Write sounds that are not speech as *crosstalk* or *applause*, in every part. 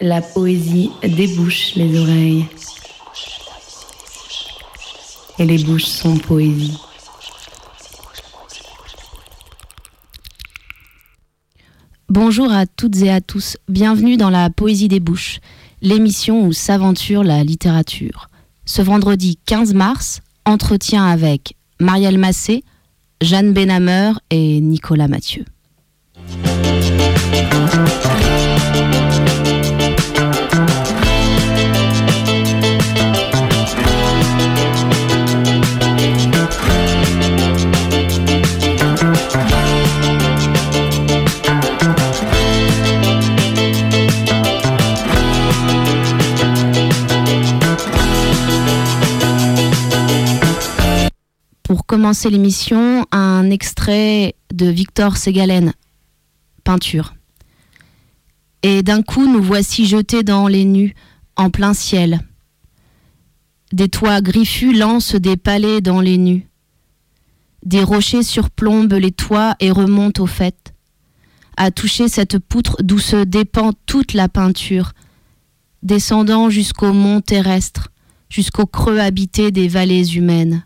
La poésie débouche les oreilles. Et les bouches sont poésie. Bonjour à toutes et à tous, bienvenue dans la Poésie des Bouches, l'émission où s'aventure la littérature. Ce vendredi 15 mars, entretien avec Marielle Massé, Jeanne Benhammer et Nicolas Mathieu. Pour commencer l'émission, un extrait de Victor Ségalen, Peinture. Et d'un coup, nous voici jetés dans les nues, en plein ciel. Des toits griffus lancent des palais dans les nues. Des rochers surplombent les toits et remontent au fait. À toucher cette poutre d'où se dépend toute la peinture, descendant jusqu'au mont terrestre, jusqu'au creux habité des vallées humaines.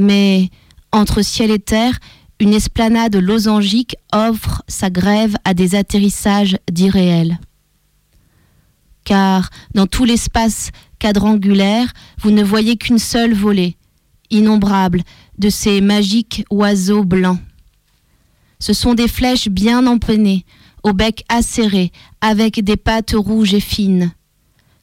Mais entre ciel et terre, une esplanade losangique offre sa grève à des atterrissages d'irréels. Car dans tout l'espace quadrangulaire, vous ne voyez qu'une seule volée, innombrable, de ces magiques oiseaux blancs. Ce sont des flèches bien empennées, au bec acéré, avec des pattes rouges et fines.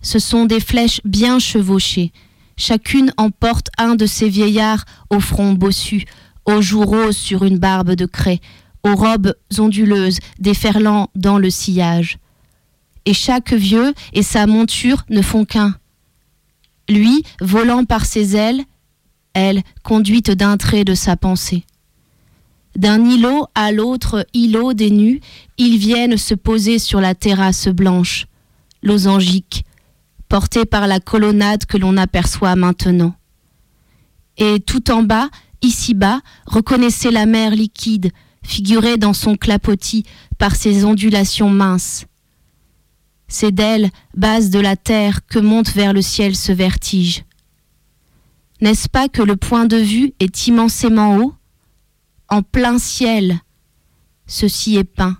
Ce sont des flèches bien chevauchées, chacune emporte un de ces vieillards au front bossu, aux joues roses sur une barbe de craie, aux robes onduleuses déferlant dans le sillage. Et chaque vieux et sa monture ne font qu'un. Lui, volant par ses ailes, elle, conduite d'un trait de sa pensée. D'un îlot à l'autre îlot des nus, ils viennent se poser sur la terrasse blanche, losangique, portée par la colonnade que l'on aperçoit maintenant. Et tout en bas, Ici-bas, reconnaissez la mer liquide, figurée dans son clapotis par ses ondulations minces. C'est d'elle, base de la terre, que monte vers le ciel ce vertige. N'est-ce pas que le point de vue est immensément haut? En plein ciel. Ceci est peint.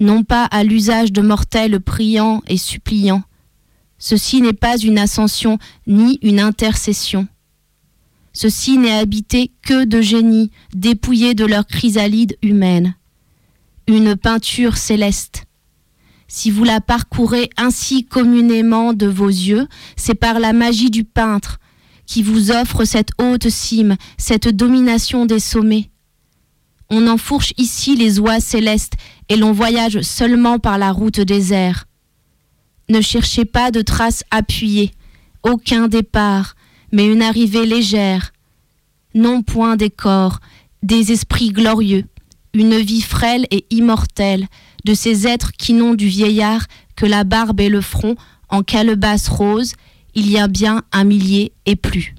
Non pas à l'usage de mortels priants et suppliants. Ceci n'est pas une ascension ni une intercession Ceci n'est habité que de génies dépouillés de leur chrysalide humaine. Une peinture céleste. Si vous la parcourez ainsi communément de vos yeux, c'est par la magie du peintre qui vous offre cette haute cime, cette domination des sommets. On enfourche ici les oies célestes et l'on voyage seulement par la route des airs. Ne cherchez pas de traces appuyées, aucun départ, mais une arrivée légère. Non point des corps, des esprits glorieux, une vie frêle et immortelle, de ces êtres qui n'ont du vieillard que la barbe et le front en calebasse rose, il y a bien un millier et plus.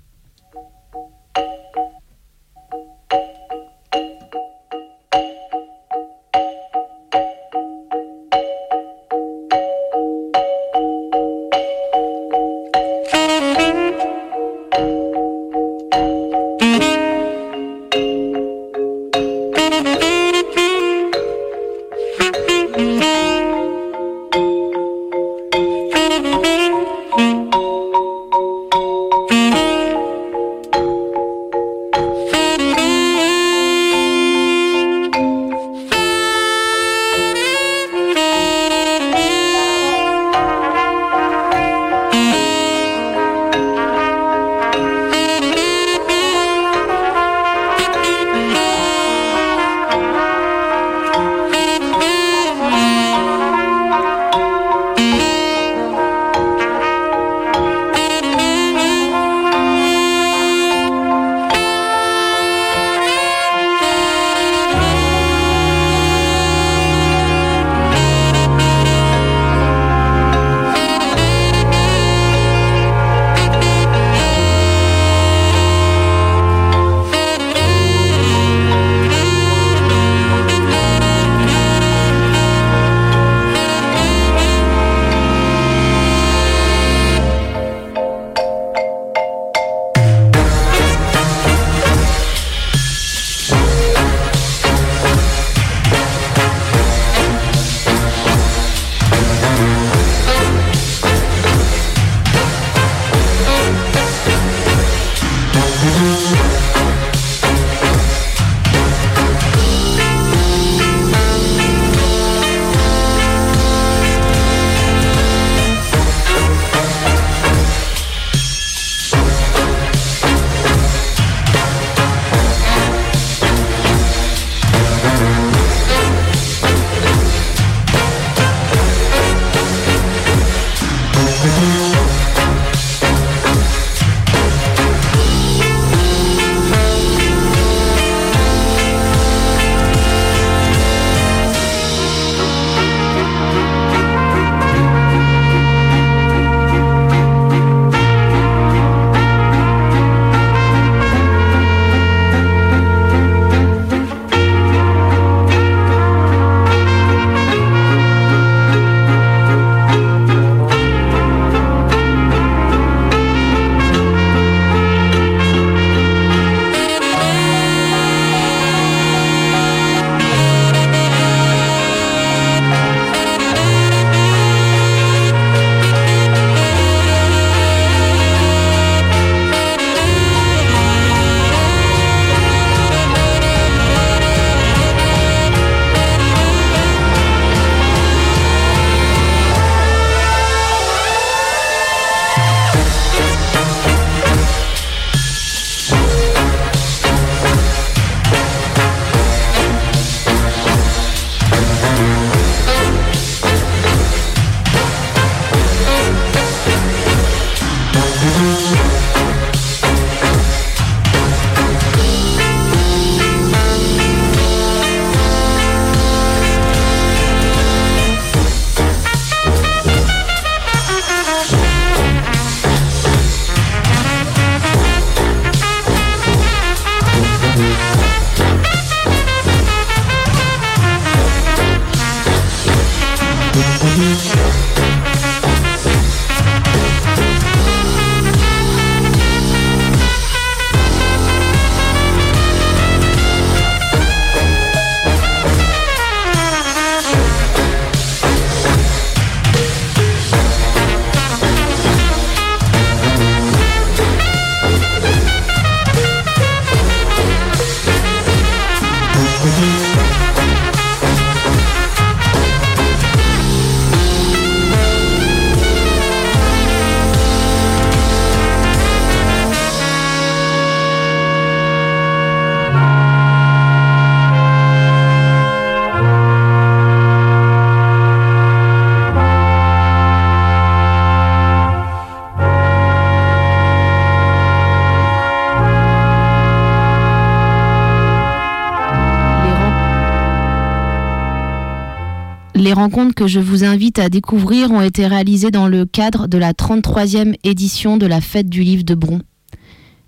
Rencontres que je vous invite à découvrir ont été réalisées dans le cadre de la 33e édition de la Fête du Livre de Bron,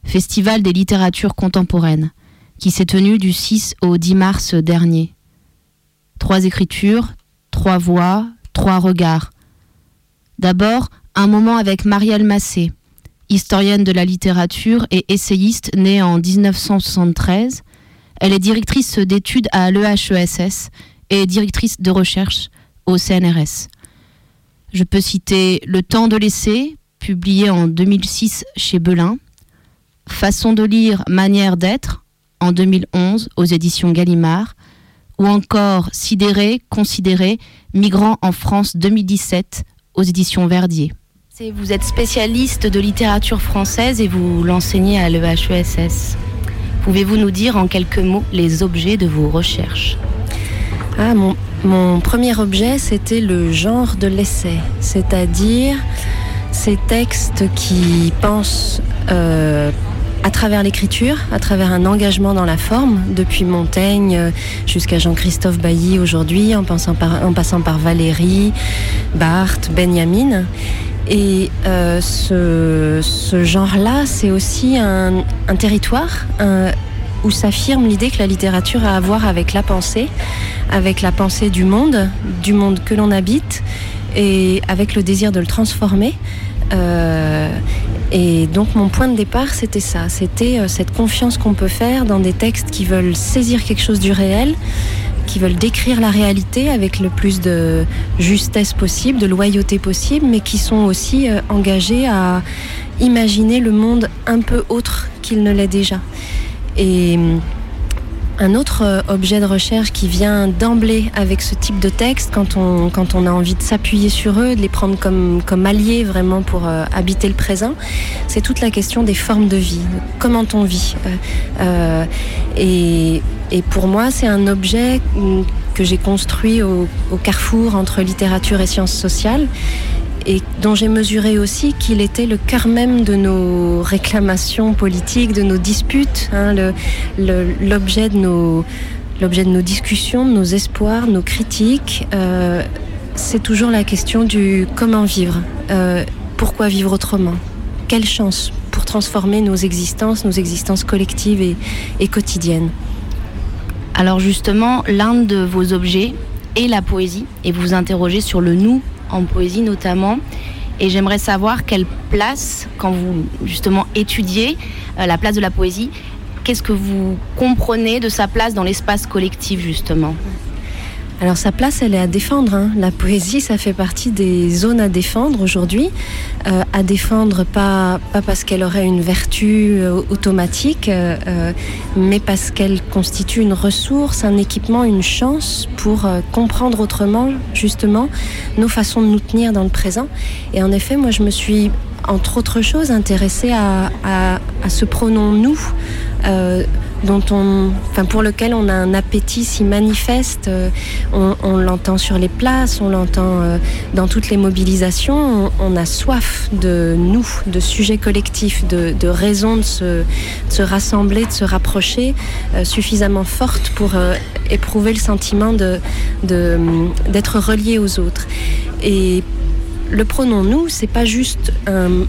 Festival des littératures contemporaines, qui s'est tenu du 6 au 10 mars dernier. Trois écritures, trois voix, trois regards. D'abord, un moment avec Marielle Massé, historienne de la littérature et essayiste née en 1973. Elle est directrice d'études à l'EHESS et directrice de recherche au CNRS. Je peux citer Le temps de l'essai, publié en 2006 chez Belin, Façon de lire, manière d'être, en 2011 aux éditions Gallimard, ou encore Sidéré, considéré, migrant en France 2017 aux éditions Verdier. Vous êtes spécialiste de littérature française et vous l'enseignez à l'EHESS. Pouvez-vous nous dire en quelques mots les objets de vos recherches? Ah, mon, premier objet, c'était le genre de l'essai, c'est-à-dire ces textes qui pensent euh, à travers l'écriture, à travers un engagement dans la forme, depuis Montaigne jusqu'à Jean-Christophe Bailly aujourd'hui, en, en, passant par Valérie, Barthes, Benjamin. Et euh, ce, genre-là, c'est aussi un, territoire où s'affirme l'idée que la littérature a à voir avec la pensée, avec la pensée du monde, du monde que l'on habite, et avec le désir de le transformer. Euh, et donc mon point de départ, c'était ça, c'était euh, cette confiance qu'on peut faire dans des textes qui veulent saisir quelque chose du réel, qui veulent décrire la réalité avec le plus de justesse possible, de loyauté possible, mais qui sont aussi euh, engagés à imaginer le monde un peu autre qu'il ne l'est déjà. Et un autre euh, objet de recherche qui vient d'emblée avec ce type de texte, quand on, quand on a envie de s'appuyer sur eux, de les prendre comme, comme alliés vraiment pour euh, habiter le présent, c'est toute la question des formes de vie. Comment on vit euh, et, et, pour moi, c'est un objet mm, que j'ai construit au carrefour entre littérature et sciences sociales et dont j'ai mesuré aussi qu'il était le cœur même de nos réclamations politiques, de nos disputes, hein, l'objet de nos discussions, de nos espoirs, nos critiques. Euh, c'est toujours la question du comment vivre, euh, pourquoi vivre autrement, quelle chance pour transformer nos existences, nos existences collectives et, et quotidiennes? Alors justement, l'un de vos objets est la poésie et vous vous interrogez sur le nous en poésie notamment. Et j'aimerais savoir quelle place, quand vous justement étudiez euh, la place de la poésie, qu'est-ce que vous comprenez de sa place dans l'espace collectif justement? Alors sa place, elle est à défendre. Hein. La poésie, ça fait partie des zones à défendre aujourd'hui. Euh, à défendre pas, parce qu'elle aurait une vertu euh, automatique, euh, mais parce qu'elle constitue une ressource, un équipement, une chance pour comprendre autrement, justement, nos façons de nous tenir dans le présent. Et en effet, moi, je me suis entre autres choses, intéressée à, à, à ce pronom nous dont on, enfin pour lequel on a un appétit si manifeste. Euh, on, l'entend sur les places, on l'entend euh, dans toutes les mobilisations. On, a soif de nous, de sujets collectifs, de, de raisons de se, se, rassembler, de se rapprocher, euh, suffisamment forte pour éprouver le sentiment de, d'être relié aux autres. Et le pronom nous, c'est pas juste un,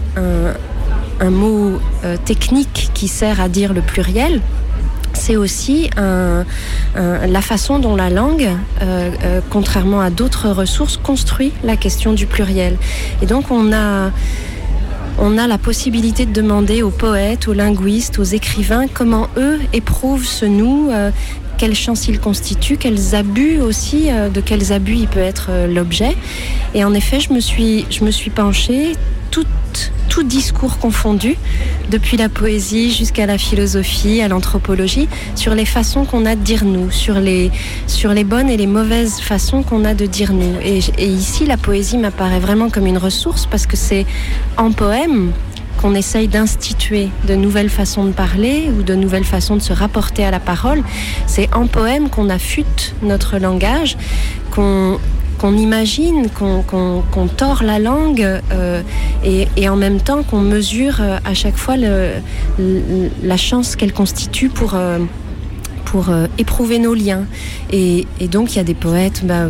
un mot technique qui sert à dire le pluriel, c'est aussi la façon dont la langue, euh, euh, contrairement à d'autres ressources, construit la question du pluriel. Et donc on a, la possibilité de demander aux poètes, aux linguistes, aux écrivains comment eux éprouvent ce nous, euh, quelle chance il constitue, quels abus aussi, de quels abus il peut être l'objet. Et en effet, je me suis, je me suis penchée toute tout discours confondu, depuis la poésie jusqu'à la philosophie, à l'anthropologie, sur les façons qu'on a de dire nous, sur les, sur les bonnes et les mauvaises façons qu'on a de dire nous. Et, et ici, la poésie m'apparaît vraiment comme une ressource parce que c'est en poème qu'on essaye d'instituer de nouvelles façons de parler ou de nouvelles façons de se rapporter à la parole. C'est en poème qu'on affûte notre langage, qu'on imagine, qu'on tord la langue euh, et, en même temps qu'on mesure euh, à chaque fois la chance qu'elle constitue pour, euh, pour euh, éprouver nos liens. Et, donc il y a des poètes bah,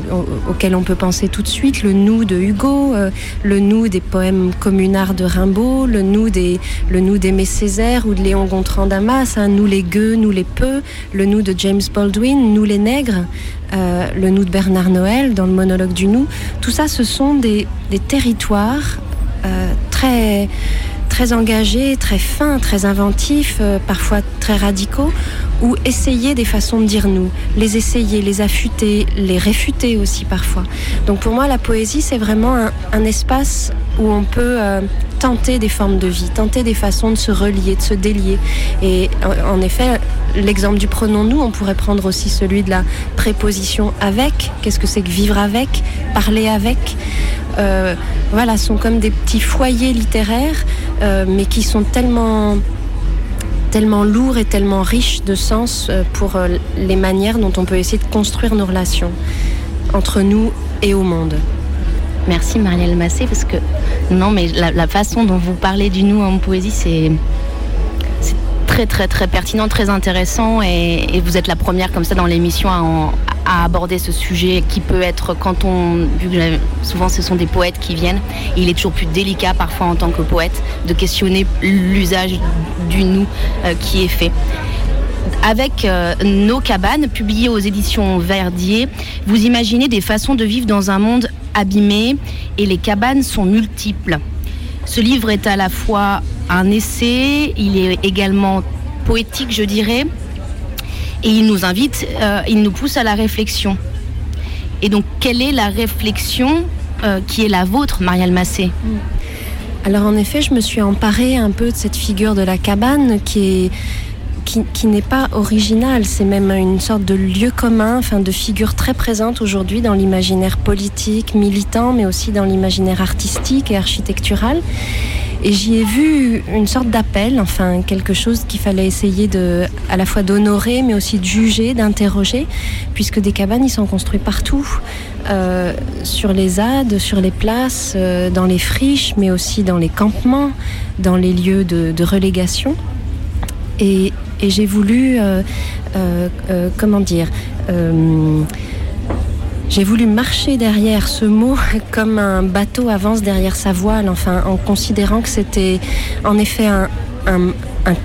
auxquels on peut penser tout de suite, le nous de Hugo, euh, le nous des poèmes communards de Rimbaud, le nous des, le nous d'Aimé Césaire ou de Léon Gontran Damas, hein, nous les gueux, nous les peu, le nous de James Baldwin, nous les nègres, euh, le nous de Bernard Noël dans le monologue du nous. Tout ça, ce sont des, des territoires très très engagés, très fins, très inventifs, euh, parfois très radicaux, ou essayer des façons de dire nous, les essayer, les affûter, les réfuter aussi parfois. Donc pour moi, la poésie, c'est vraiment un, espace où on peut euh, tenter des formes de vie, tenter des façons de se relier, de se délier. Et en, effet, l'exemple du pronom nous, on pourrait prendre aussi celui de la préposition avec. Qu'est-ce que c'est que vivre avec, parler avec? Euh, voilà, sont comme des petits foyers littéraires, euh, mais qui sont tellement tellement lourds et tellement riches de sens euh, pour les manières dont on peut essayer de construire nos relations entre nous et au monde. Merci Marielle Massé, parce que non, mais la, façon dont vous parlez du nous en poésie, c'est très très très pertinent, très intéressant, et, et, vous êtes la première comme ça dans l'émission à, à aborder ce sujet qui peut être, quand on, vu que souvent ce sont des poètes qui viennent, il est toujours plus délicat parfois en tant que poète de questionner l'usage du nous euh, qui est fait. Avec euh, Nos cabanes, publiées aux éditions Verdier, vous imaginez des façons de vivre dans un monde abîmé et les cabanes sont multiples. Ce livre est à la fois un essai, il est également poétique, je dirais, et il nous invite, euh, il nous pousse à la réflexion. Et donc, quelle est la réflexion euh, qui est la vôtre, Marielle Massé? Alors, en effet, je me suis emparée un peu de cette figure de la cabane qui, n'est pas originale, c'est même une sorte de lieu commun, enfin de figure très présente aujourd'hui dans l'imaginaire politique, militant, mais aussi dans l'imaginaire artistique et architectural. Et j'y ai vu une sorte d'appel, enfin quelque chose qu'il fallait essayer de, à la fois d'honorer, mais aussi de juger, d'interroger, puisque des cabanes, ils sont construits partout, euh, sur les ZAD, sur les places, euh, dans les friches, mais aussi dans les campements, dans les lieux de, relégation. Et, j'ai voulu, euh, comment dire, j'ai voulu marcher derrière ce mot *laughs* comme un bateau avance derrière sa voile, enfin en considérant que c'était en effet un,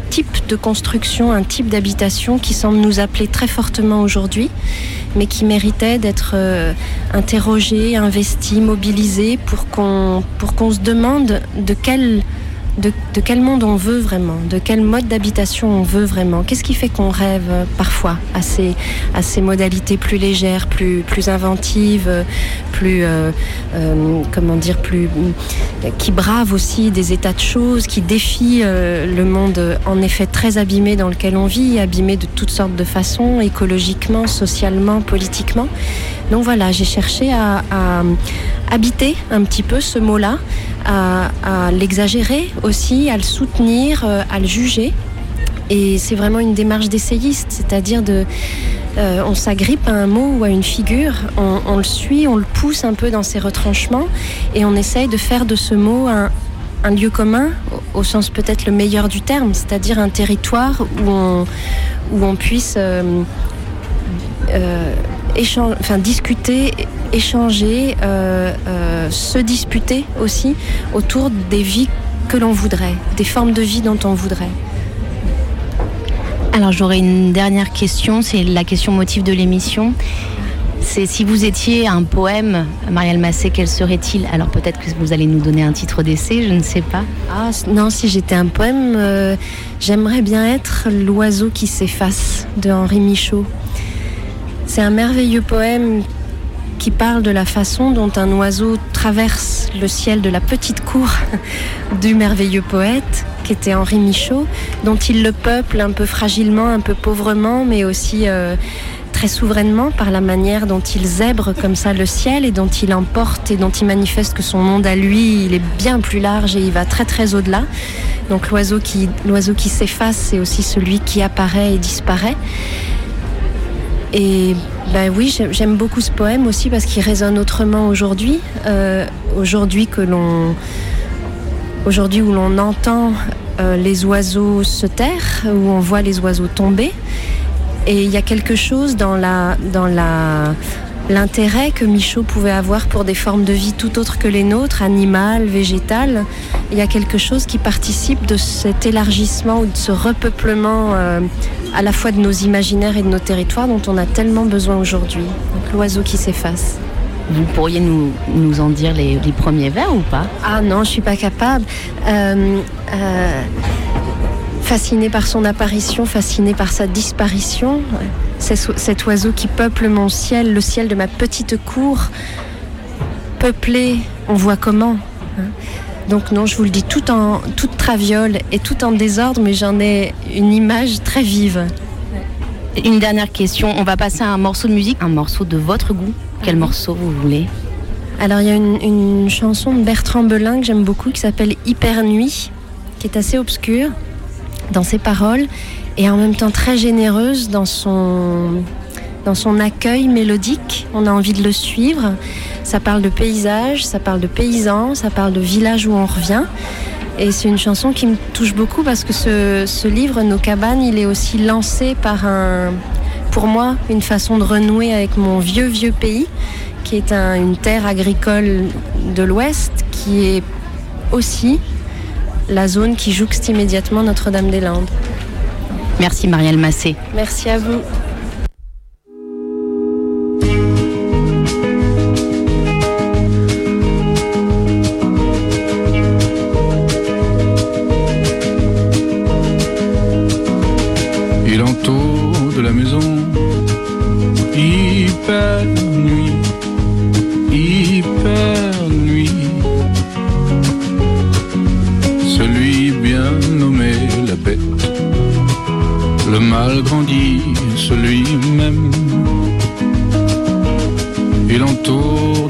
type de construction, un type d'habitation qui semble nous appeler très fortement aujourd'hui, mais qui méritait d'être euh, interrogé, investi, mobilisé pour qu'on pour qu'on se demande de quelle de, quel monde on veut vraiment, de quel mode d'habitation on veut vraiment. Qu'est-ce qui fait qu'on rêve euh, parfois à ces, modalités plus légères, plus, plus inventives, plus, euh, euh, comment dire, plus, qui bravent aussi des états de choses, qui défient le monde en effet très abîmé dans lequel on vit, abîmé de toutes sortes de façons, écologiquement, socialement, politiquement. Donc voilà, j'ai cherché à, habiter un petit peu ce mot-là, à, l'exagérer aussi, à le soutenir, euh, à le juger. Et c'est vraiment une démarche d'essayiste, c'est-à-dire de, euh, on s'agrippe à un mot ou à une figure, on, le suit, on le pousse un peu dans ses retranchements et on essaye de faire de ce mot un, lieu commun, au, sens peut-être le meilleur du terme, c'est-à-dire un territoire où on, puisse euh, enfin, discuter, échanger, euh, euh, se disputer aussi autour des vies que l'on voudrait, des formes de vie dont on voudrait. Alors j'aurais une dernière question, c'est la question motif de l'émission. C'est si vous étiez un poème, Marielle Massé, quel serait-il? Alors peut-être que vous allez nous donner un titre d'essai, je ne sais pas. Ah non, si j'étais un poème, euh, j'aimerais bien être L'oiseau qui s'efface de Henri Michaud. C'est un merveilleux poème qui parle de la façon dont un oiseau traverse le ciel de la petite cour *laughs* du merveilleux poète qui était Henri Michaud, dont il le peuple un peu fragilement, un peu pauvrement, mais aussi euh, très souverainement par la manière dont il zèbre comme ça le ciel et dont il emporte et dont il manifeste que son monde à lui, il est bien plus large et il va très très au-delà. Donc l'oiseau qui, l'oiseau qui s'efface, c'est aussi celui qui apparaît et disparaît. Et ben oui, j'aime beaucoup ce poème aussi parce qu'il résonne autrement aujourd'hui. Euh, aujourd'hui que l'on, aujourd'hui où l'on entend euh, les oiseaux se taire, où on voit les oiseaux tomber. Et il y a quelque chose dans la, dans la, l'intérêt que Michaud pouvait avoir pour des formes de vie tout autres que les nôtres, animales, végétales. Il y a quelque chose qui participe de cet élargissement ou de ce repeuplement euh, à la fois de nos imaginaires et de nos territoires dont on a tellement besoin aujourd'hui. Donc l'oiseau qui s'efface. Vous pourriez nous, nous en dire les, les premiers vers ou pas? Ah non, je suis pas capable. Euh, euh, fasciné par son apparition, fasciné par sa disparition. Cet oiseau qui peuple mon ciel, le ciel de ma petite cour, peuplé, on voit comment. Hein. Donc non, je vous le dis, tout en toute traviole et tout en désordre, mais j'en ai une image très vive. Une dernière question, on va passer à un morceau de musique, un morceau de votre goût. Quel mhm. morceau vous voulez? Alors il y a une, une chanson de Bertrand Belin que j'aime beaucoup qui s'appelle Hyper Nuit, qui est assez obscure dans ses paroles et en même temps très généreuse dans son, dans son accueil mélodique. On a envie de le suivre. Ça parle de paysage, ça parle de paysans, ça parle de village où on revient. Et c'est une chanson qui me touche beaucoup parce que ce, ce, livre, Nos cabanes, il est aussi lancé par un, pour moi, une façon de renouer avec mon vieux, vieux pays, qui est un, une terre agricole de l'Ouest, qui est aussi la zone qui jouxte immédiatement Notre-Dame-des-Landes. Merci Marielle Massé. Merci à vous.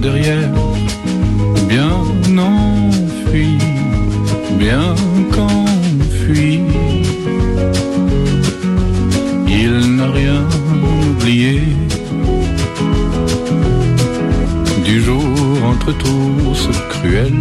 derrière, bien enfui, bien qu'enfui. Il n'a rien oublié du jour entre tous cruel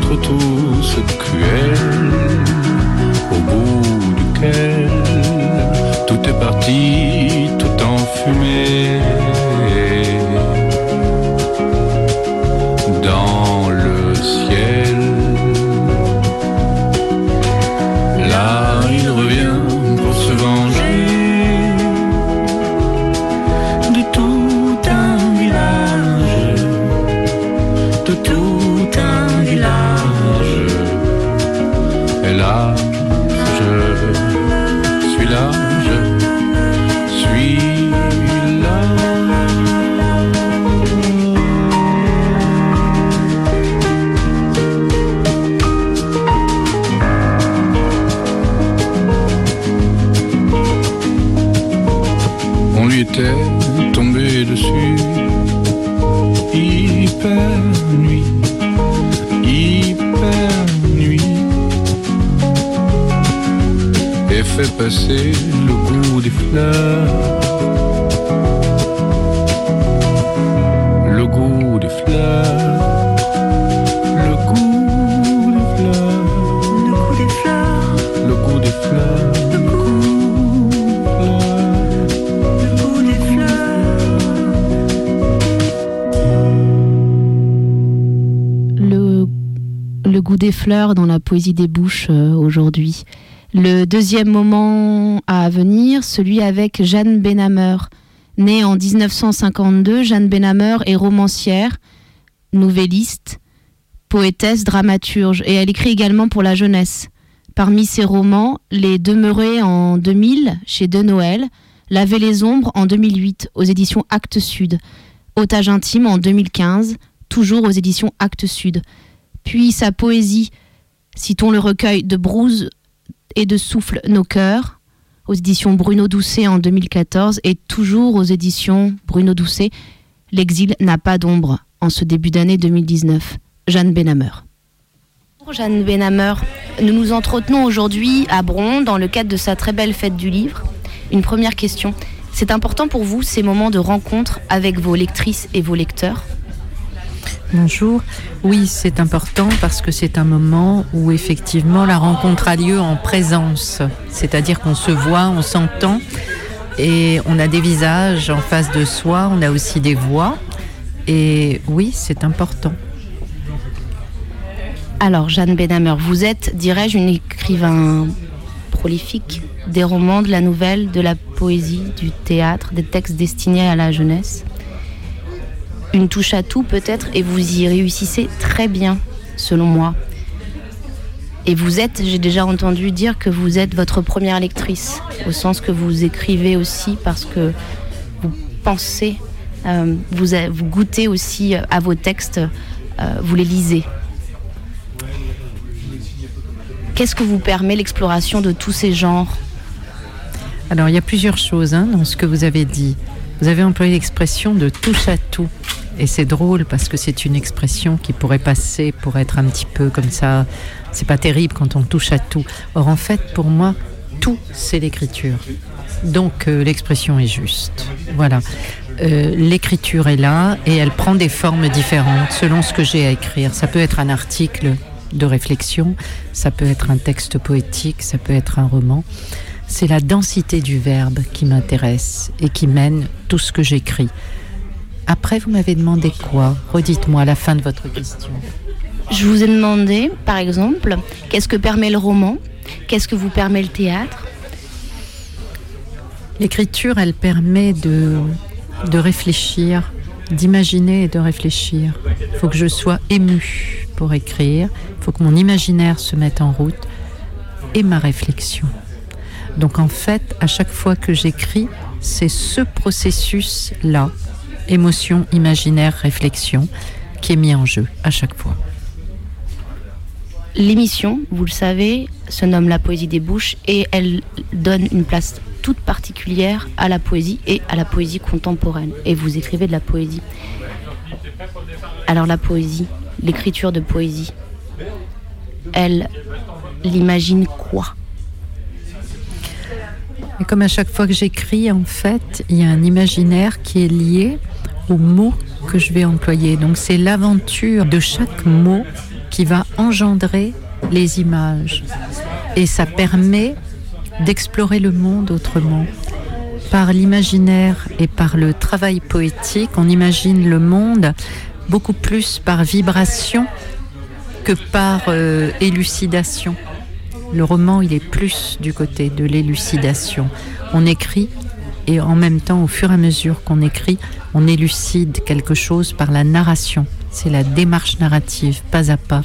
entre tous cruel, au bout duquel tout est parti. Fleurs. Le goût des fleurs. Le goût des fleurs. Le goût des fleurs. Le goût des fleurs. Le goût, le goût des fleurs. le, le goût des fleurs dans la poésie des bouches euh, aujourd'hui. Le deuxième moment à venir, celui avec Jeanne Benhamer. Née en 1952, Jeanne Benhamer est romancière, nouvelliste, poétesse, dramaturge et elle écrit également pour la jeunesse. Parmi ses romans, Les Demeurés en 2000 chez De Noël, Laver les ombres en 2008 aux éditions Actes Sud, Otage intime en 2015, toujours aux éditions Actes Sud. Puis sa poésie, citons le recueil de Brouze et de Souffle nos cœurs, aux éditions Bruno Doucet en 2014, et toujours aux éditions Bruno Doucet, L'exil n'a pas d'ombre en ce début d'année 2019. Jeanne Benhamer. Bonjour Jeanne Benhamer, nous nous entretenons aujourd'hui à Bron dans le cadre de sa très belle fête du livre. Une première question. C'est important pour vous ces moments de rencontre avec vos lectrices et vos lecteurs? Bonjour. Oui, c'est important parce que c'est un moment où effectivement la rencontre a lieu en présence. C'est-à-dire qu'on se voit, on s'entend et on a des visages en face de soi, on a aussi des voix. Et oui, c'est important. Alors, Jeanne Benhamer, vous êtes, dirais-je, une écrivain prolifique des romans, de la nouvelle, de la poésie, du théâtre, des textes destinés à la jeunesse? Une touche à tout peut-être, et vous y réussissez très bien, selon moi. Et vous êtes, j'ai déjà entendu dire que vous êtes votre première lectrice, au sens que vous écrivez aussi parce que vous pensez, euh, vous, goûtez aussi à vos textes, euh, vous les lisez. Qu'est-ce que vous permet l'exploration de tous ces genres? Alors, il y a plusieurs choses hein, dans ce que vous avez dit. Vous avez employé l'expression de touche à tout. Et c'est drôle parce que c'est une expression qui pourrait passer pour être un petit peu comme ça. C'est pas terrible quand on touche à tout. Or, en fait, pour moi, tout, c'est l'écriture. Donc, euh, l'expression est juste. Voilà. Euh, l'écriture est là et elle prend des formes différentes selon ce que j'ai à écrire. Ça peut être un article de réflexion, ça peut être un texte poétique, ça peut être un roman. C'est la densité du verbe qui m'intéresse et qui mène tout ce que j'écris. Après, vous m'avez demandé quoi? Redites-moi à la fin de votre question. Je vous ai demandé, par exemple, qu'est-ce que permet le roman? Qu'est-ce que vous permet le théâtre? L'écriture, elle permet de, de réfléchir, d'imaginer et de réfléchir. Il faut que je sois ému pour écrire, il faut que mon imaginaire se mette en route et ma réflexion. Donc en fait, à chaque fois que j'écris, c'est ce processus-là, émotion, imaginaire, réflexion, qui est mis en jeu à chaque fois. L'émission, vous le savez, se nomme La Poésie des Bouches et elle donne une place toute particulière à la poésie et à la poésie contemporaine. Et vous écrivez de la poésie. Alors la poésie, l'écriture de poésie, elle l'imagine quoi? Comme à chaque fois que j'écris, en fait, il y a un imaginaire qui est lié aux mots que je vais employer. Donc c'est l'aventure de chaque mot qui va engendrer les images. Et ça permet d'explorer le monde autrement. Par l'imaginaire et par le travail poétique, on imagine le monde beaucoup plus par vibration que par euh, élucidation. Le roman, il est plus du côté de l'élucidation. On écrit et en même temps, au fur et à mesure qu'on écrit, on élucide quelque chose par la narration. C'est la démarche narrative, pas à pas.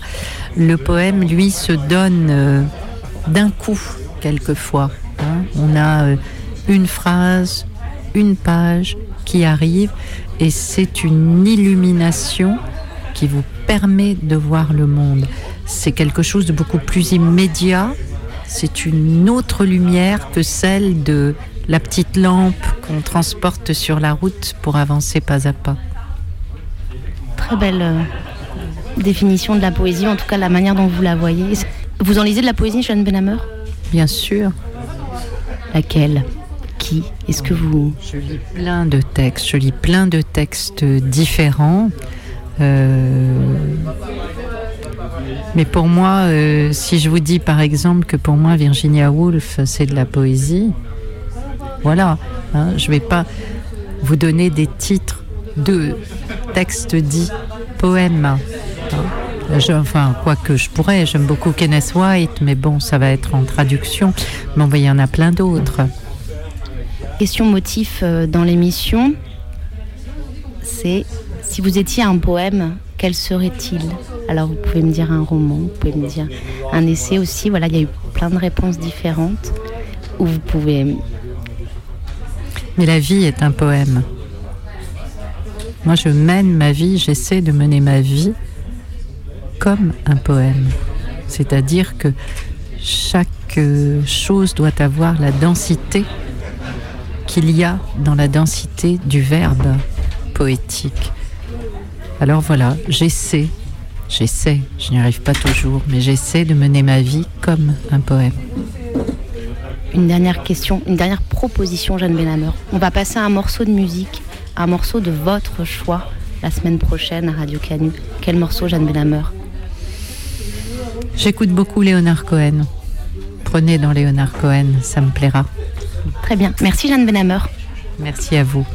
Le poème, lui, se donne euh, d'un coup, quelquefois. hein. On a euh, une phrase, une page qui arrive et c'est une illumination qui vous permet de voir le monde. C'est quelque chose de beaucoup plus immédiat. C'est une autre lumière que celle de la petite lampe qu'on transporte sur la route pour avancer pas à pas. Très belle euh, définition de la poésie, en tout cas la manière dont vous la voyez. Vous en lisez de la poésie, Jeanne Benhamer Bien sûr. Laquelle? Qui? Est-ce que vous... Je lis plein de textes, je lis plein de textes différents. Euh, Mais pour moi, euh, si je vous dis par exemple que pour moi Virginia Woolf c'est de la poésie, voilà, hein, je ne vais pas vous donner des titres de textes dits poèmes. hein. Enfin, quoique je pourrais, j'aime beaucoup Kenneth White, mais bon, ça va être en traduction. Mais il y en a plein d'autres. Question motif euh, dans l'émission, c'est si vous étiez un poème, quel serait-il Alors vous pouvez me dire un roman, vous pouvez me dire un essai aussi. Voilà, il y a eu plein de réponses différentes. Ou vous pouvez. Mais la vie est un poème. Moi, je mène ma vie, j'essaie de mener ma vie comme un poème. C'est-à-dire que chaque euh, chose doit avoir la densité qu'il y a dans la densité du verbe poétique. Alors voilà, j'essaie, j'essaie, je n'y arrive pas toujours, mais j'essaie de mener ma vie comme un poème. Une dernière question, une dernière proposition, Jeanne Benhammer. On va passer à un morceau de musique, un morceau de votre choix la semaine prochaine à Radio Canu. Quel morceau, Jeanne Benhammer? J'écoute beaucoup Léonard Cohen. Prenez dans Léonard Cohen, ça me plaira. Très bien. Merci, Jeanne Benhammer. Merci à vous.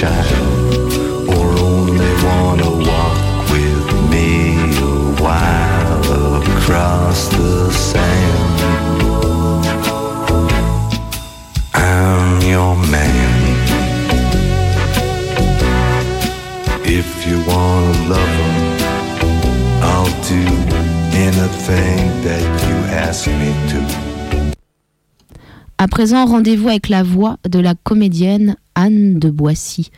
shine. Présent, rendez-vous avec la voix de la comédienne Anne de Boissy.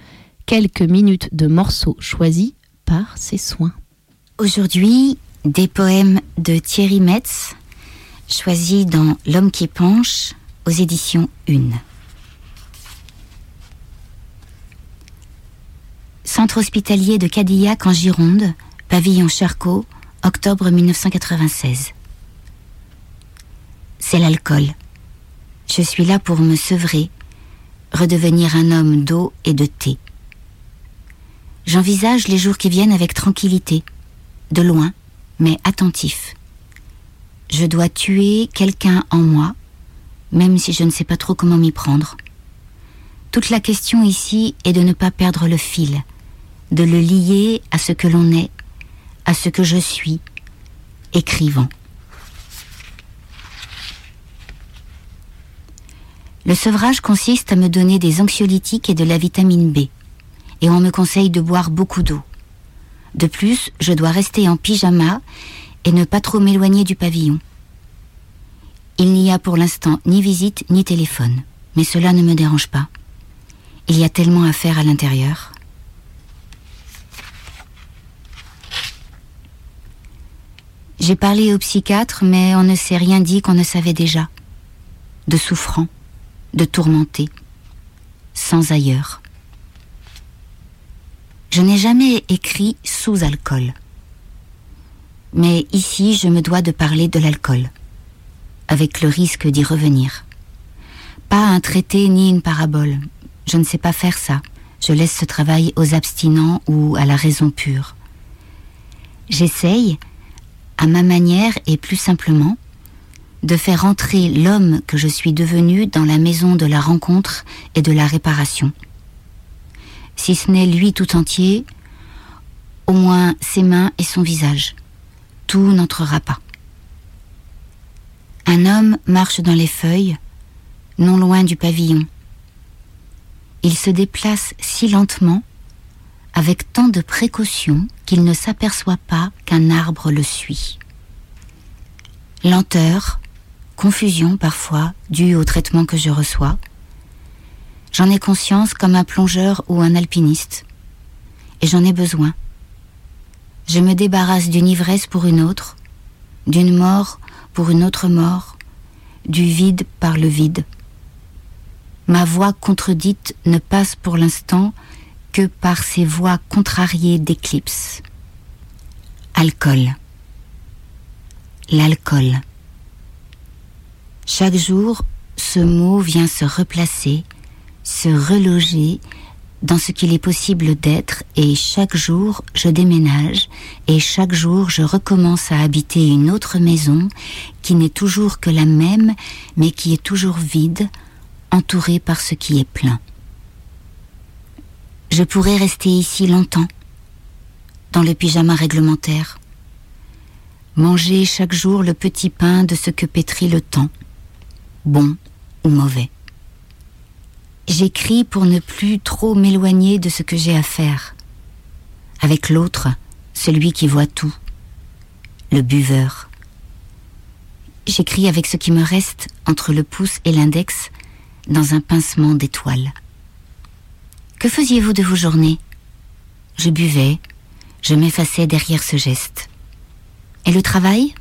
Quelques minutes de morceaux choisis par ses soins. Aujourd'hui, des poèmes de Thierry Metz, choisis dans L'homme qui penche aux éditions Une. Centre hospitalier de Cadillac en Gironde, pavillon Charcot, octobre 1996. C'est l'alcool. Je suis là pour me sevrer, redevenir un homme d'eau et de thé. J'envisage les jours qui viennent avec tranquillité, de loin, mais attentif. Je dois tuer quelqu'un en moi, même si je ne sais pas trop comment m'y prendre. Toute la question ici est de ne pas perdre le fil, de le lier à ce que l'on est, à ce que je suis, écrivant. Le sevrage consiste à me donner des anxiolytiques et de la vitamine B, et on me conseille de boire beaucoup d'eau. De plus, je dois rester en pyjama et ne pas trop m'éloigner du pavillon. Il n'y a pour l'instant ni visite ni téléphone, mais cela ne me dérange pas. Il y a tellement à faire à l'intérieur. J'ai parlé au psychiatre, mais on ne s'est rien dit qu'on ne savait déjà. De souffrant, de tourmenté, sans ailleurs. Je n'ai jamais écrit sous alcool. Mais ici, je me dois de parler de l'alcool, avec le risque d'y revenir. Pas un traité ni une parabole. Je ne sais pas faire ça. Je laisse ce travail aux abstinents ou à la raison pure. J'essaye, à ma manière et plus simplement, de faire entrer l'homme que je suis devenu dans la maison de la rencontre et de la réparation. Si ce n'est lui tout entier, au moins ses mains et son visage. Tout n'entrera pas. Un homme marche dans les feuilles, non loin du pavillon. Il se déplace si lentement, avec tant de précaution qu'il ne s'aperçoit pas qu'un arbre le suit. Lenteur, confusion parfois, due au traitement que je reçois. J'en ai conscience comme un plongeur ou un alpiniste. Et j'en ai besoin. Je me débarrasse d'une ivresse pour une autre, d'une mort pour une autre mort, du vide par le vide. Ma voix contredite ne passe pour l'instant que par ces voix contrariées d'éclipse. Alcool. L'alcool. Chaque jour, ce mot vient se replacer, se reloger dans ce qu'il est possible d'être et chaque jour je déménage et chaque jour je recommence à habiter une autre maison qui n'est toujours que la même mais qui est toujours vide, entourée par ce qui est plein. Je pourrais rester ici longtemps, dans le pyjama réglementaire, manger chaque jour le petit pain de ce que pétrit le temps, bon ou mauvais. J'écris pour ne plus trop m'éloigner de ce que j'ai à faire. Avec l'autre, celui qui voit tout, le buveur. J'écris avec ce qui me reste entre le pouce et l'index dans un pincement d'étoiles. Que faisiez-vous de vos journées? Je buvais, je m'effaçais derrière ce geste. Et le travail?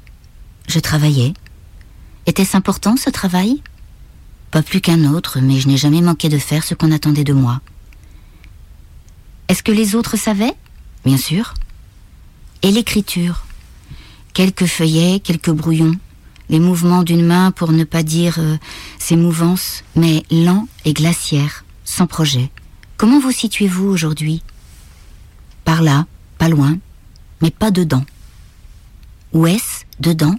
Je travaillais. Était-ce important ce travail? Pas plus qu'un autre, mais je n'ai jamais manqué de faire ce qu'on attendait de moi. Est-ce que les autres savaient? Bien sûr. Et l'écriture? Quelques feuillets, quelques brouillons, les mouvements d'une main pour ne pas dire euh, ses mouvances, mais lents et glaciaires, sans projet. Comment vous situez-vous aujourd'hui? Par là, pas loin, mais pas dedans. Où est-ce? Dedans?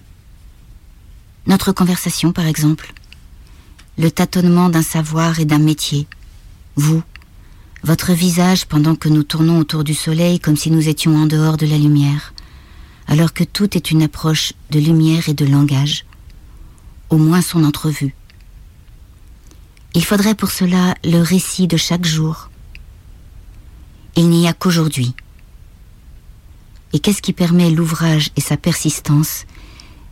Notre conversation, par exemple. le tâtonnement d'un savoir et d'un métier. Vous, votre visage pendant que nous tournons autour du soleil comme si nous étions en dehors de la lumière, alors que tout est une approche de lumière et de langage, au moins son entrevue. Il faudrait pour cela le récit de chaque jour. Il n'y a qu'aujourd'hui. Et qu'est-ce qui permet l'ouvrage et sa persistance,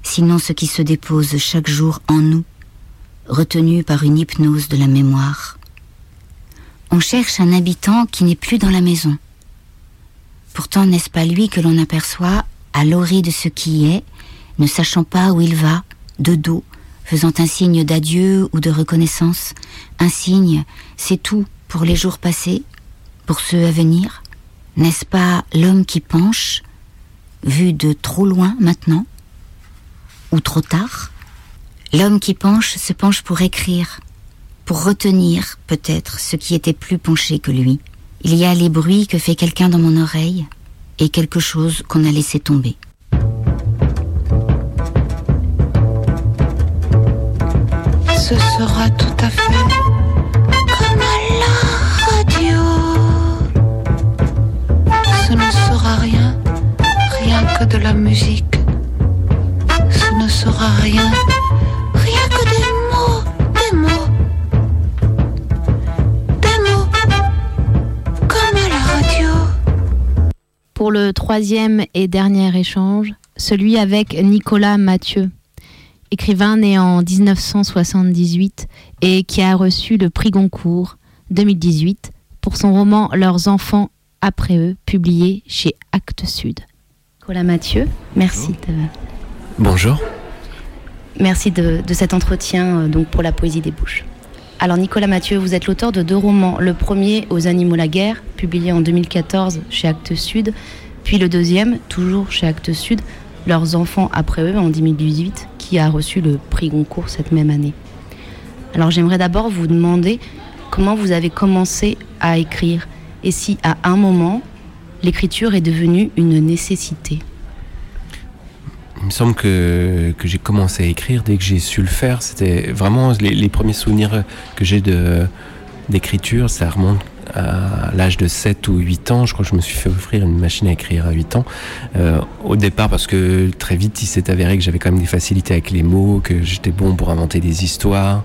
sinon ce qui se dépose chaque jour en nous, retenu par une hypnose de la mémoire On cherche un habitant qui n'est plus dans la maison. Pourtant, n'est-ce pas lui que l'on aperçoit à l'orée de ce qui est, ne sachant pas où il va, de dos, faisant un signe d'adieu ou de reconnaissance. Un signe, c'est tout pour les jours passés, pour ceux à venir? N'est-ce pas l'homme qui penche, vu de trop loin maintenant? Ou trop tard L'homme qui penche se penche pour écrire, pour retenir peut-être ce qui était plus penché que lui. Il y a les bruits que fait quelqu'un dans mon oreille et quelque chose qu'on a laissé tomber. Ce sera tout à fait. Ce ne sera rien, rien que de la musique. Sera rien, rien que des mots, des mots. Des mots, comme à la radio. Pour le troisième et dernier échange, celui avec Nicolas Mathieu, écrivain né en 1978 et qui a reçu le prix Goncourt 2018 pour son roman Leurs enfants après eux, publié chez Actes Sud. Nicolas Mathieu, merci de, Bonjour. Merci de, cet entretien euh, donc pour la poésie des bouches. Alors Nicolas Mathieu, vous êtes l'auteur de deux romans. Le premier, Aux animaux la guerre, publié en 2014 chez Actes Sud, puis le deuxième, toujours chez Actes Sud, Leurs enfants après eux en 2018, qui a reçu le prix Goncourt cette même année. Alors j'aimerais d'abord vous demander comment vous avez commencé à écrire et si à un moment l'écriture est devenue une nécessité? Il me semble que, que j'ai commencé à écrire dès que j'ai su le faire. C'était vraiment les, premiers souvenirs que j'ai d'écriture. Ça remonte à l'âge de 7 ou 8 ans. Je crois que je me suis fait offrir une machine à écrire à 8 ans. Euh, au départ, parce que très vite, il s'est avéré que j'avais quand même des facilités avec les mots, que j'étais bon pour inventer des histoires,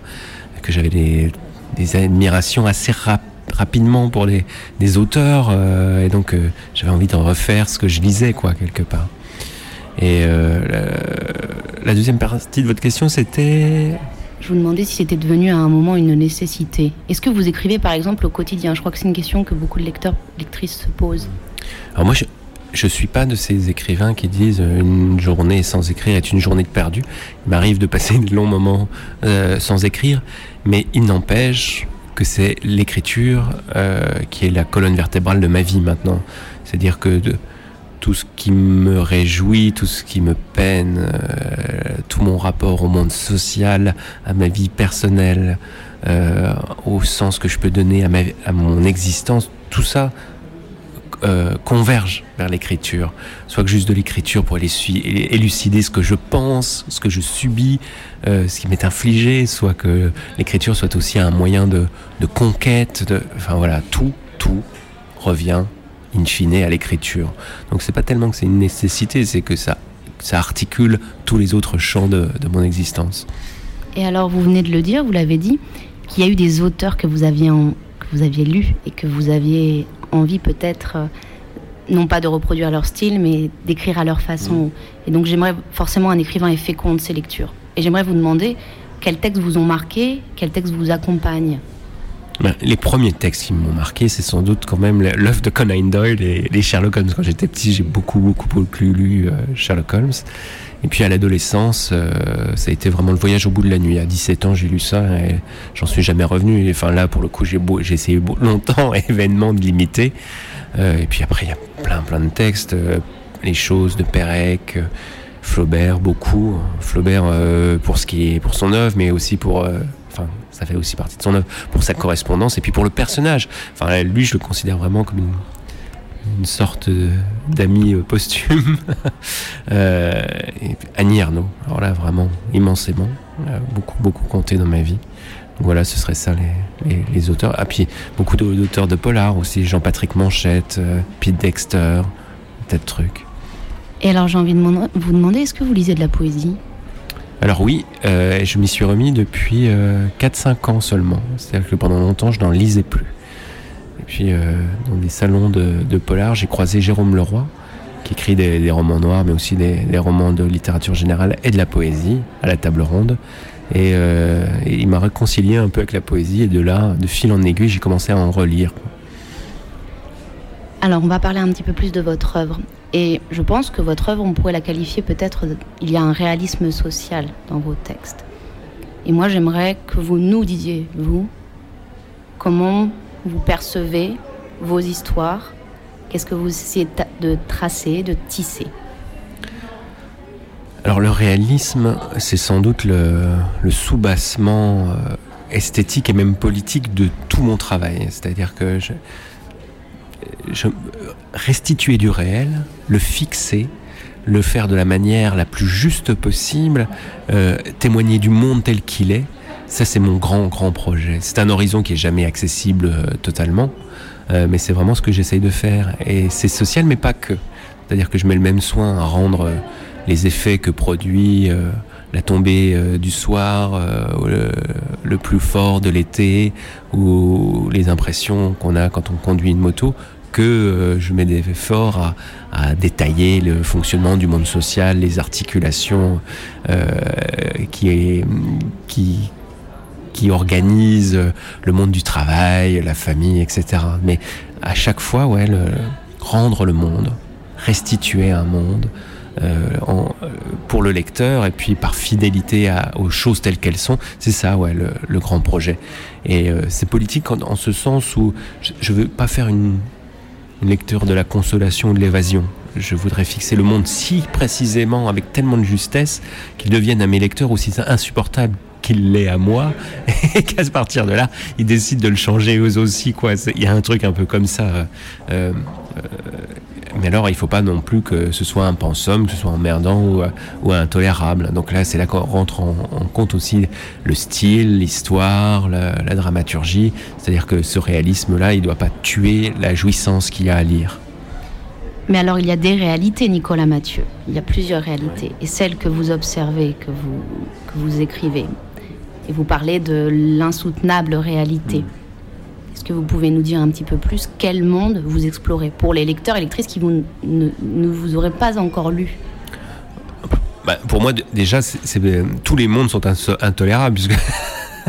que j'avais des, des admirations assez rap- rapidement pour les, des auteurs. euh, et donc, euh, j'avais envie de refaire ce que je lisais, quoi, quelque part. Et euh, la, la deuxième partie de votre question, c'était... Je vous demandais si c'était devenu à un moment une nécessité. Est-ce que vous écrivez par exemple au quotidien? Je crois que c'est une question que beaucoup de lecteurs, lectrices se posent. Alors moi, je, je suis pas de ces écrivains qui disent euh, une journée sans écrire est une journée de perdu. Il m'arrive de passer de longs moments euh, sans écrire, mais il n'empêche que c'est l'écriture euh, qui est la colonne vertébrale de ma vie maintenant. C'est-à-dire que de, tout ce qui me réjouit, tout ce qui me peine, euh, tout mon rapport au monde social, à ma vie personnelle, euh, au sens que je peux donner à, ma, à mon existence, tout ça euh, converge vers l'écriture. Soit que juste de l'écriture pour éluci- élucider ce que je pense, ce que je subis, ce qui m'est infligé, soit que l'écriture soit aussi un moyen de, de conquête. Enfin voilà, tout, tout revient in fine à l'écriture. Donc c'est pas tellement que c'est une nécessité, c'est que ça, ça articule tous les autres champs de, de mon existence. Et alors vous venez de le dire, vous l'avez dit, qu'il y a eu des auteurs que vous aviez, en- que vous aviez lus et que vous aviez envie peut-être, euh, non pas de reproduire leur style, mais d'écrire à leur façon. Et donc j'aimerais forcément un écrivain est fécond de ses lectures. Et j'aimerais vous demander quels textes vous ont marqué, quels textes vous accompagnent. Ben, les premiers textes qui m'ont marqué, c'est sans doute quand même l'œuvre de Conan Doyle et les Sherlock Holmes. Quand j'étais petit, j'ai beaucoup, beaucoup, beaucoup lu euh, Sherlock Holmes. Et puis à l'adolescence, euh, ça a été vraiment le voyage au bout de la nuit. À 17 ans, j'ai lu ça et j'en suis jamais revenu. Et, enfin là, pour le coup, j'ai essayé longtemps, *laughs* événement de limiter. Euh, et puis après, il y a plein, plein de textes. les choses de Pérec, Flaubert, beaucoup. Flaubert pour ce qui est pour son œuvre, mais aussi pour, ça fait aussi partie de son œuvre pour sa correspondance et puis pour le personnage. Enfin, lui, je le considère vraiment comme une, sorte d'ami euh, posthume. *laughs* euh, Annie Ernaux, alors là, vraiment, immensément. beaucoup, beaucoup compté dans ma vie. Voilà, ce serait ça les auteurs. Ah, puis beaucoup d'auteurs de polar aussi, Jean-Patrick Manchette, euh, Pete Dexter, tas de trucs. Et alors j'ai envie de vous demander, est-ce que vous lisez de la poésie? Alors oui, euh, je m'y suis remis depuis euh, 4-5 ans seulement. C'est-à-dire que pendant longtemps, je n'en lisais plus. Et puis, euh, dans des salons de, polar, j'ai croisé Jérôme Leroy, qui écrit des, romans noirs, mais aussi des, romans de littérature générale et de la poésie à la table ronde. Euh, et il m'a réconcilié un peu avec la poésie, et de là, de fil en aiguille, j'ai commencé à en relire. Alors, on va parler un petit peu plus de votre œuvre. Et je pense que votre œuvre, on pourrait la qualifier peut-être, il y a un réalisme social dans vos textes. Et moi, j'aimerais que vous nous disiez, vous, comment vous percevez vos histoires, qu'est-ce que vous essayez de tracer, de tisser? Alors le réalisme, c'est sans doute le, le soubassement euh, esthétique et même politique de tout mon travail. C'est-à-dire que je, restituer du réel, le fixer, le faire de la manière la plus juste possible, euh, témoigner du monde tel qu'il est, ça c'est mon grand grand projet. C'est un horizon qui est jamais accessible euh, totalement, euh, mais c'est vraiment ce que j'essaye de faire. Et c'est social, mais pas que. C'est-à-dire que je mets le même soin à rendre les effets que produit la tombée du soir, le, plus fort de l'été, ou les impressions qu'on a quand on conduit une moto, que euh, je mets des efforts à, détailler le fonctionnement du monde social, les articulations euh, qui, qui, qui organisent le monde du travail, la famille, etc. Mais à chaque fois, ouais, rendre le monde, restituer un monde. Euh, pour le lecteur et puis par fidélité aux choses telles qu'elles sont, c'est ça, ouais, le, grand projet. Et c'est politique en, en, ce sens où je ne veux pas faire une, une lecture de la consolation ou de l'évasion. Je voudrais fixer le monde si précisément, avec tellement de justesse, qu'il devienne à mes lecteurs aussi insupportable qu'il l'est à moi, *laughs* et qu'à partir de là, ils décident de le changer eux aussi. Quoi. Il y a un truc un peu comme ça. Euh, euh, mais alors, il ne faut pas non plus que ce soit un pensum, que ce soit emmerdant ou, ou intolérable. Donc là, c'est là qu'on rentre en, en, compte aussi le style, l'histoire, la, la, dramaturgie. C'est-à-dire que ce réalisme-là, il ne doit pas tuer la jouissance qu'il y a à lire. Mais alors, il y a des réalités, Nicolas Mathieu. Il y a plusieurs réalités. Et celles que vous observez, que vous, que vous écrivez. Et vous parlez de l'insoutenable réalité. Mmh est-ce que vous pouvez nous dire un petit peu plus quel monde vous explorez pour les lecteurs et lectrices qui vous, ne, ne, vous auraient pas encore lu? Bah, Pour moi, déjà, est, tous les mondes sont intolérables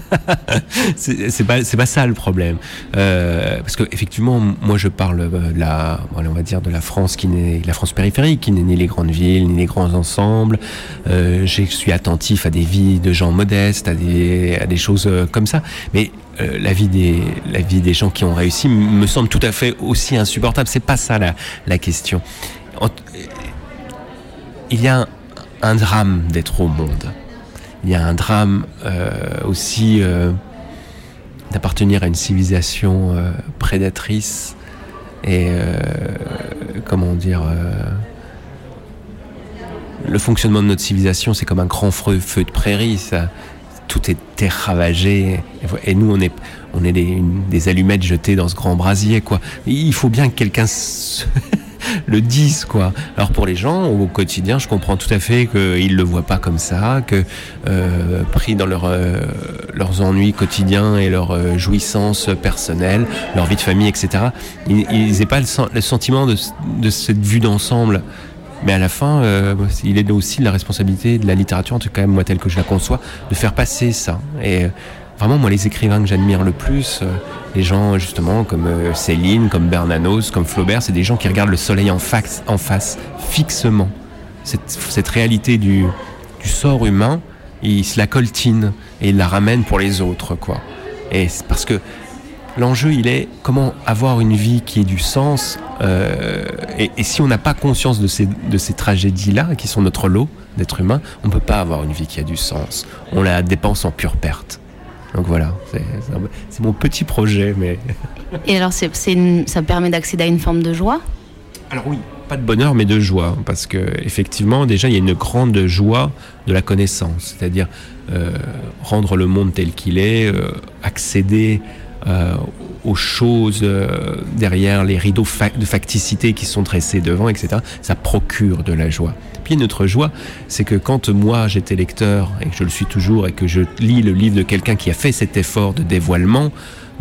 *laughs* c'est pas c'est pas ça le problème. Euh, parce que effectivement moi je parle de la on va dire de la France qui n'est la France périphérique qui n'est ni les grandes villes ni les grands ensembles. Euh, je suis attentif à des vies de gens modestes à des à des choses comme ça. Mais euh, la vie des la vie des gens qui ont réussi me semble tout à fait aussi insupportable. C'est pas ça la la question. Il y a un drame d'être au monde il y a un drame euh, aussi euh, d'appartenir à une civilisation euh, prédatrice et comment dire le fonctionnement de notre civilisation c'est comme un grand feu, de prairie ça tout est terre et nous on est on est des, des allumettes jetées dans ce grand brasier quoi. Il faut bien que quelqu'un se... le disent quoi. Alors pour les gens au quotidien, je comprends tout à fait qu'ils le voient pas comme ça, que euh, pris dans leur, euh, leurs ennuis quotidiens et leurs euh, jouissances personnelles, leur vie de famille, etc. Ils n'aient pas le, sentiment de, cette vue d'ensemble. Mais à la fin, il est aussi de la responsabilité de la littérature, en tout cas moi telle que je la conçois, de faire passer ça. Et vraiment moi les écrivains que j'admire le plus les gens justement comme euh, Céline comme Bernanos comme Flaubert c'est des gens qui regardent le soleil en face en face fixement. Cette, réalité du, sort humain ils se la coltine et ils la ramènent pour les autres quoi. Et parce que l'enjeu il est comment avoir une vie qui ait du sens euh, et, si on n'a pas conscience de ces, de ces tragédies là qui sont notre lot d'être humain on peut pas avoir une vie qui a du sens. On la dépense en pure perte donc voilà, c'est mon petit projet. Mais... Et alors, c'est une, ça permet d'accéder à une forme de joie? Alors oui, pas de bonheur, mais de joie, parce que effectivement, déjà, il y a une grande joie de la connaissance, c'est-à-dire euh, rendre le monde tel qu'il est, euh, accéder euh, aux choses euh, derrière les rideaux de facticité qui sont dressés devant, etc. Ça procure de la joie. Puis notre joie, c'est que quand moi j'étais lecteur, et que je le suis toujours, et que je lis le livre de quelqu'un qui a fait cet effort de dévoilement,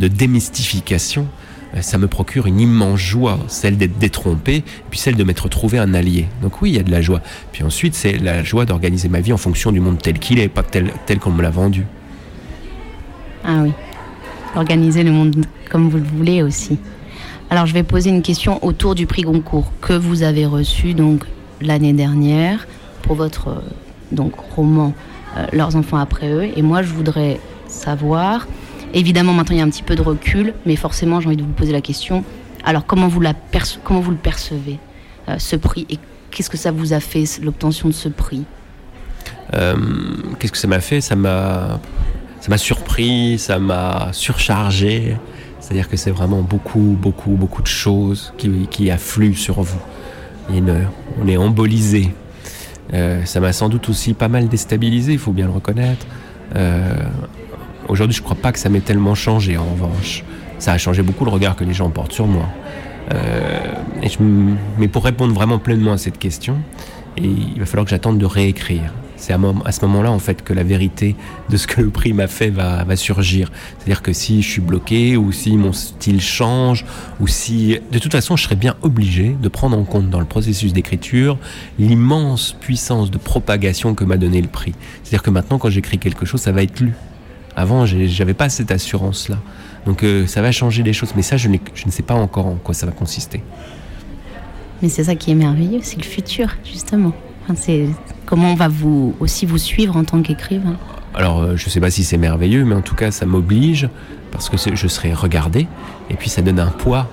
de démystification, euh, ça me procure une immense joie, celle d'être détrompé, puis celle de m'être trouvé un allié. Donc oui, il y a de la joie. Puis ensuite, c'est la joie d'organiser ma vie en fonction du monde tel qu'il est, pas tel, tel qu'on me l'a vendu. Ah oui. Organiser le monde comme vous le voulez aussi. Alors je vais poser une question autour du prix Goncourt que vous avez reçu donc l'année dernière pour votre euh, donc roman euh, Leurs enfants après eux. Et moi je voudrais savoir, évidemment maintenant il y a un petit peu de recul, mais forcément j'ai envie de vous poser la question. Alors comment vous, la comment vous le percevez euh, ce prix et qu'est-ce que ça vous a fait l'obtention de ce prix? Euh, Qu'est-ce que ça m'a fait? Ça m'a, ça m'a surpris, ça m'a surchargé. C'est-à-dire que c'est vraiment beaucoup, beaucoup, beaucoup de choses qui, affluent sur vous. On est embolisé. Euh, ça m'a sans doute aussi pas mal déstabilisé, il faut bien le reconnaître. Euh, Aujourd'hui, je crois pas que ça m'ait tellement changé. En revanche, ça a changé beaucoup le regard que les gens portent sur moi. Euh, mais pour répondre vraiment pleinement à cette question, il va falloir que j'attende de réécrire. C'est à, ce moment-là, en fait, que la vérité de ce que le prix m'a fait va, surgir. C'est-à-dire que si je suis bloqué, ou si mon style change, ou si... De toute façon, je serais bien obligé de prendre en compte dans le processus d'écriture l'immense puissance de propagation que m'a donné le prix. C'est-à-dire que maintenant, quand j'écris quelque chose, ça va être lu. Avant, j'avais pas cette assurance-là. Donc euh, ça va changer les choses. Mais ça, je ne sais pas encore en quoi ça va consister. Mais c'est ça qui est merveilleux, c'est le futur, justement. C'est comment on va vous aussi vous suivre en tant qu'écrivain? Alors, euh, je sais pas si c'est merveilleux, mais en tout cas, ça m'oblige parce que je serai regardé et puis ça donne un poids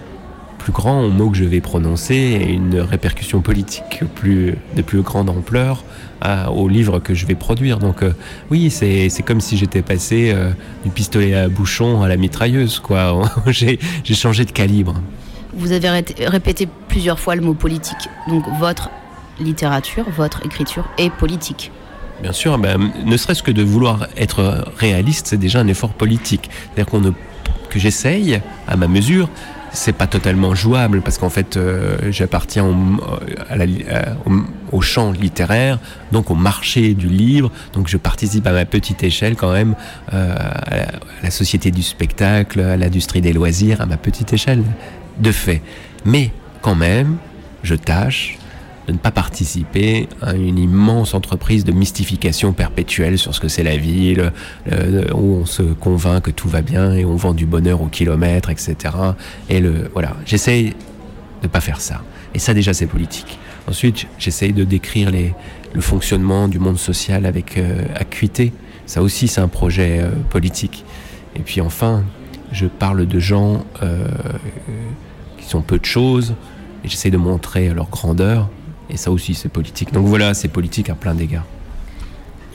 plus grand aux mots que je vais prononcer et une répercussion politique plus, de plus grande ampleur à- au livre que je vais produire. Donc, euh, oui, c'est comme si j'étais passé euh, du pistolet à bouchon à la mitrailleuse, quoi. *laughs* J'ai changé de calibre. Vous avez ré- répété plusieurs fois le mot politique. Donc votre littérature, votre écriture est politique. Bien sûr, ben, ne serait-ce que de vouloir être réaliste, c'est déjà un effort politique. C'est-à-dire qu'on ne, que j'essaye à ma mesure. C'est pas totalement jouable parce qu'en fait, euh, j'appartiens à- au, champ littéraire, donc au marché du livre. Donc je participe à ma petite échelle quand même euh, à la société du spectacle, à l'industrie des loisirs, à ma petite échelle, de fait. Mais quand même, je tâche de ne pas participer à une immense entreprise de mystification perpétuelle sur ce que c'est la vie, le- le- où on se convainc que tout va bien et on vend du bonheur au kilomètre, etc. Et le voilà, j'essaye de pas faire ça. Et ça déjà c'est politique. Ensuite, j'essaye de décrire les, le fonctionnement du monde social avec euh, acuité. Ça aussi c'est un projet euh, politique. Et puis enfin, je parle de gens euh, qui sont peu de choses et j'essaie de montrer leur grandeur. Et ça aussi, c'est politique. Donc voilà, c'est politique à plein d'égards.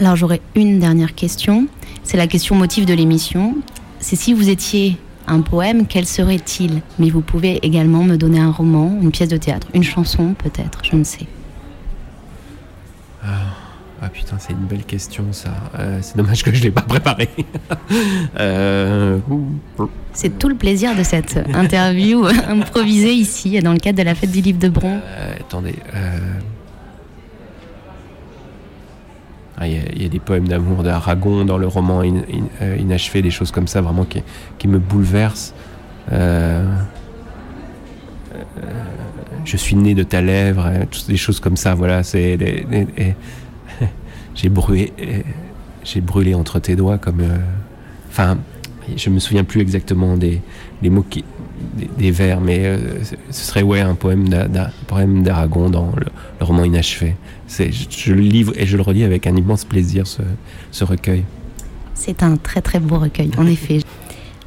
Alors j'aurais une dernière question. C'est la question motif de l'émission. C'est si vous étiez un poème, quel serait-il? Mais vous pouvez également me donner un roman, une pièce de théâtre, une chanson peut-être, je ne sais. Ah putain, c'est une belle question ça. Euh, c'est dommage que je l'ai pas préparé. *laughs* euh... C'est tout le plaisir de cette interview *laughs* improvisée ici, dans le cadre de la fête du livre de Bron. Euh, attendez. ah, Il y, a- il y a des poèmes d'amour d'Aragon dans le roman In- In- Inachevé, des choses comme ça vraiment qui, qui me bouleversent. Je suis né de ta lèvre, des choses comme ça. Voilà, c'est j'ai brûlé, entre tes doigts comme. euh, Enfin, je me souviens plus exactement des, mots des, vers, mais euh, ce serait ouais un poème d'A- d'A- poème d'Aragon dans le, roman Inachevé. Je le livre et je le relis avec un immense plaisir ce, ce recueil. C'est un très très beau recueil, en effet.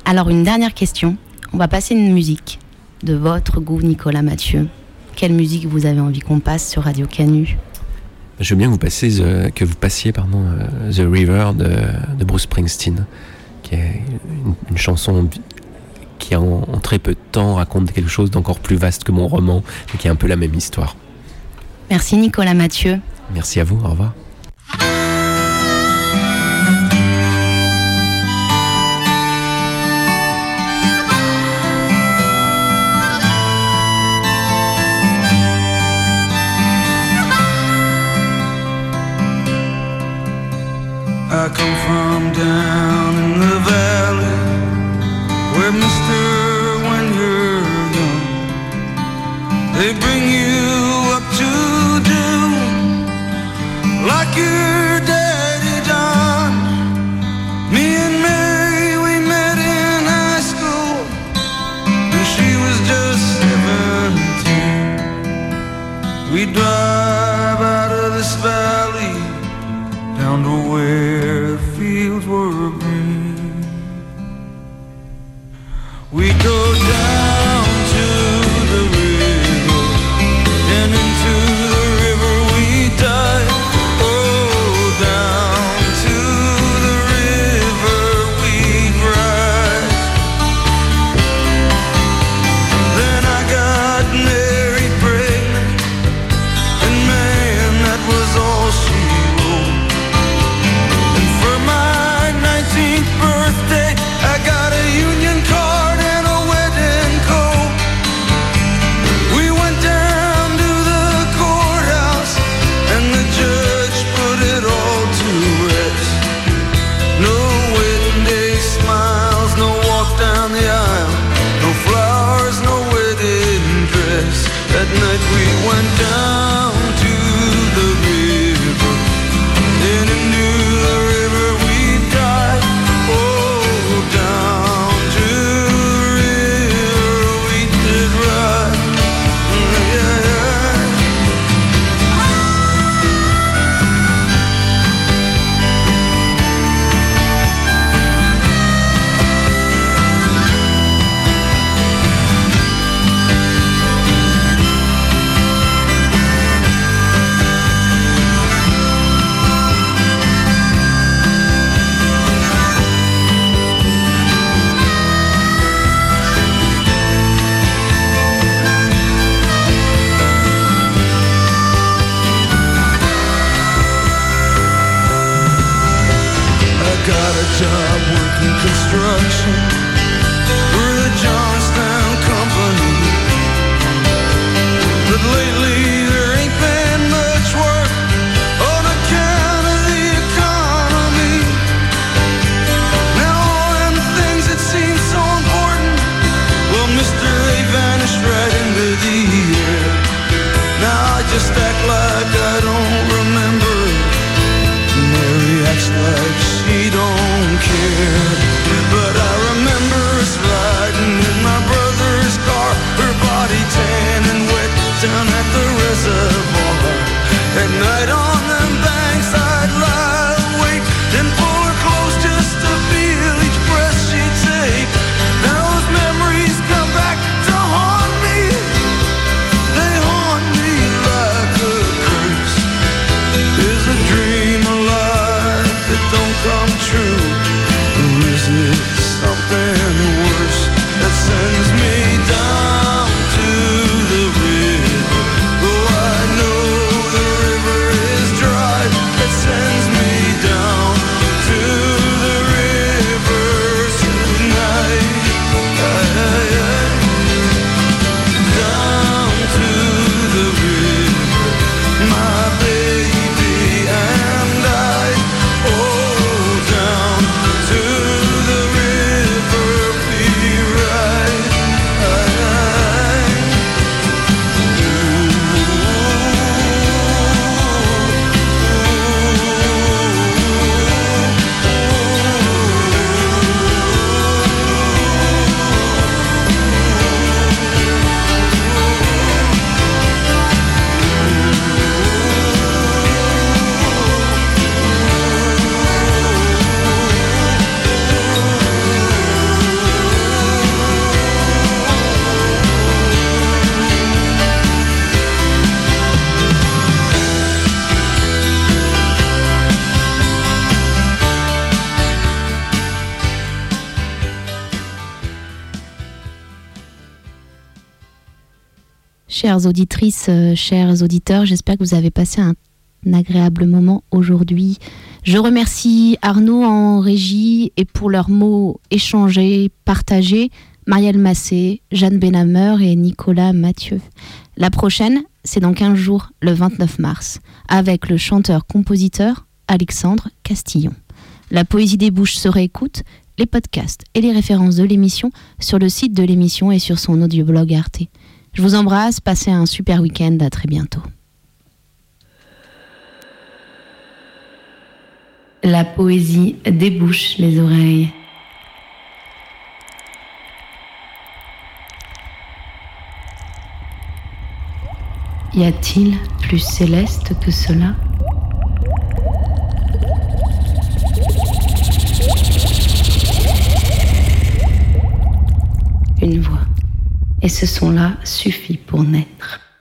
Alors une dernière question. On va passer une musique de votre goût, Nicolas Mathieu. Quelle musique vous avez envie qu'on passe sur Radio Canu? je veux bien que vous, passiez pardon, euh, The River de, Bruce Springsteen, qui est une, chanson qui en, en, très peu de temps raconte quelque chose d'encore plus vaste que mon roman, mais qui est un peu la même histoire. Merci Nicolas Mathieu. Merci à vous, au revoir. I come from down in the valley Where mister when you're young They bring you Chères auditrices, euh, chers auditeurs, j'espère que vous avez passé un agréable moment aujourd'hui. Je remercie Arnaud en régie et pour leurs mots échangés, partagés, Marielle Massé, Jeanne Benhammer et Nicolas Mathieu. La prochaine, c'est dans 15 jours, le 29 mars, avec le chanteur-compositeur Alexandre Castillon. La poésie des bouches se réécoute, les podcasts et les références de l'émission sur le site de l'émission et sur son audioblog Arte. Je vous embrasse, passez un super week-end, à très bientôt. La poésie débouche les oreilles. Y a-t-il plus céleste que cela? Une voix. Et ce son-là suffit pour naître.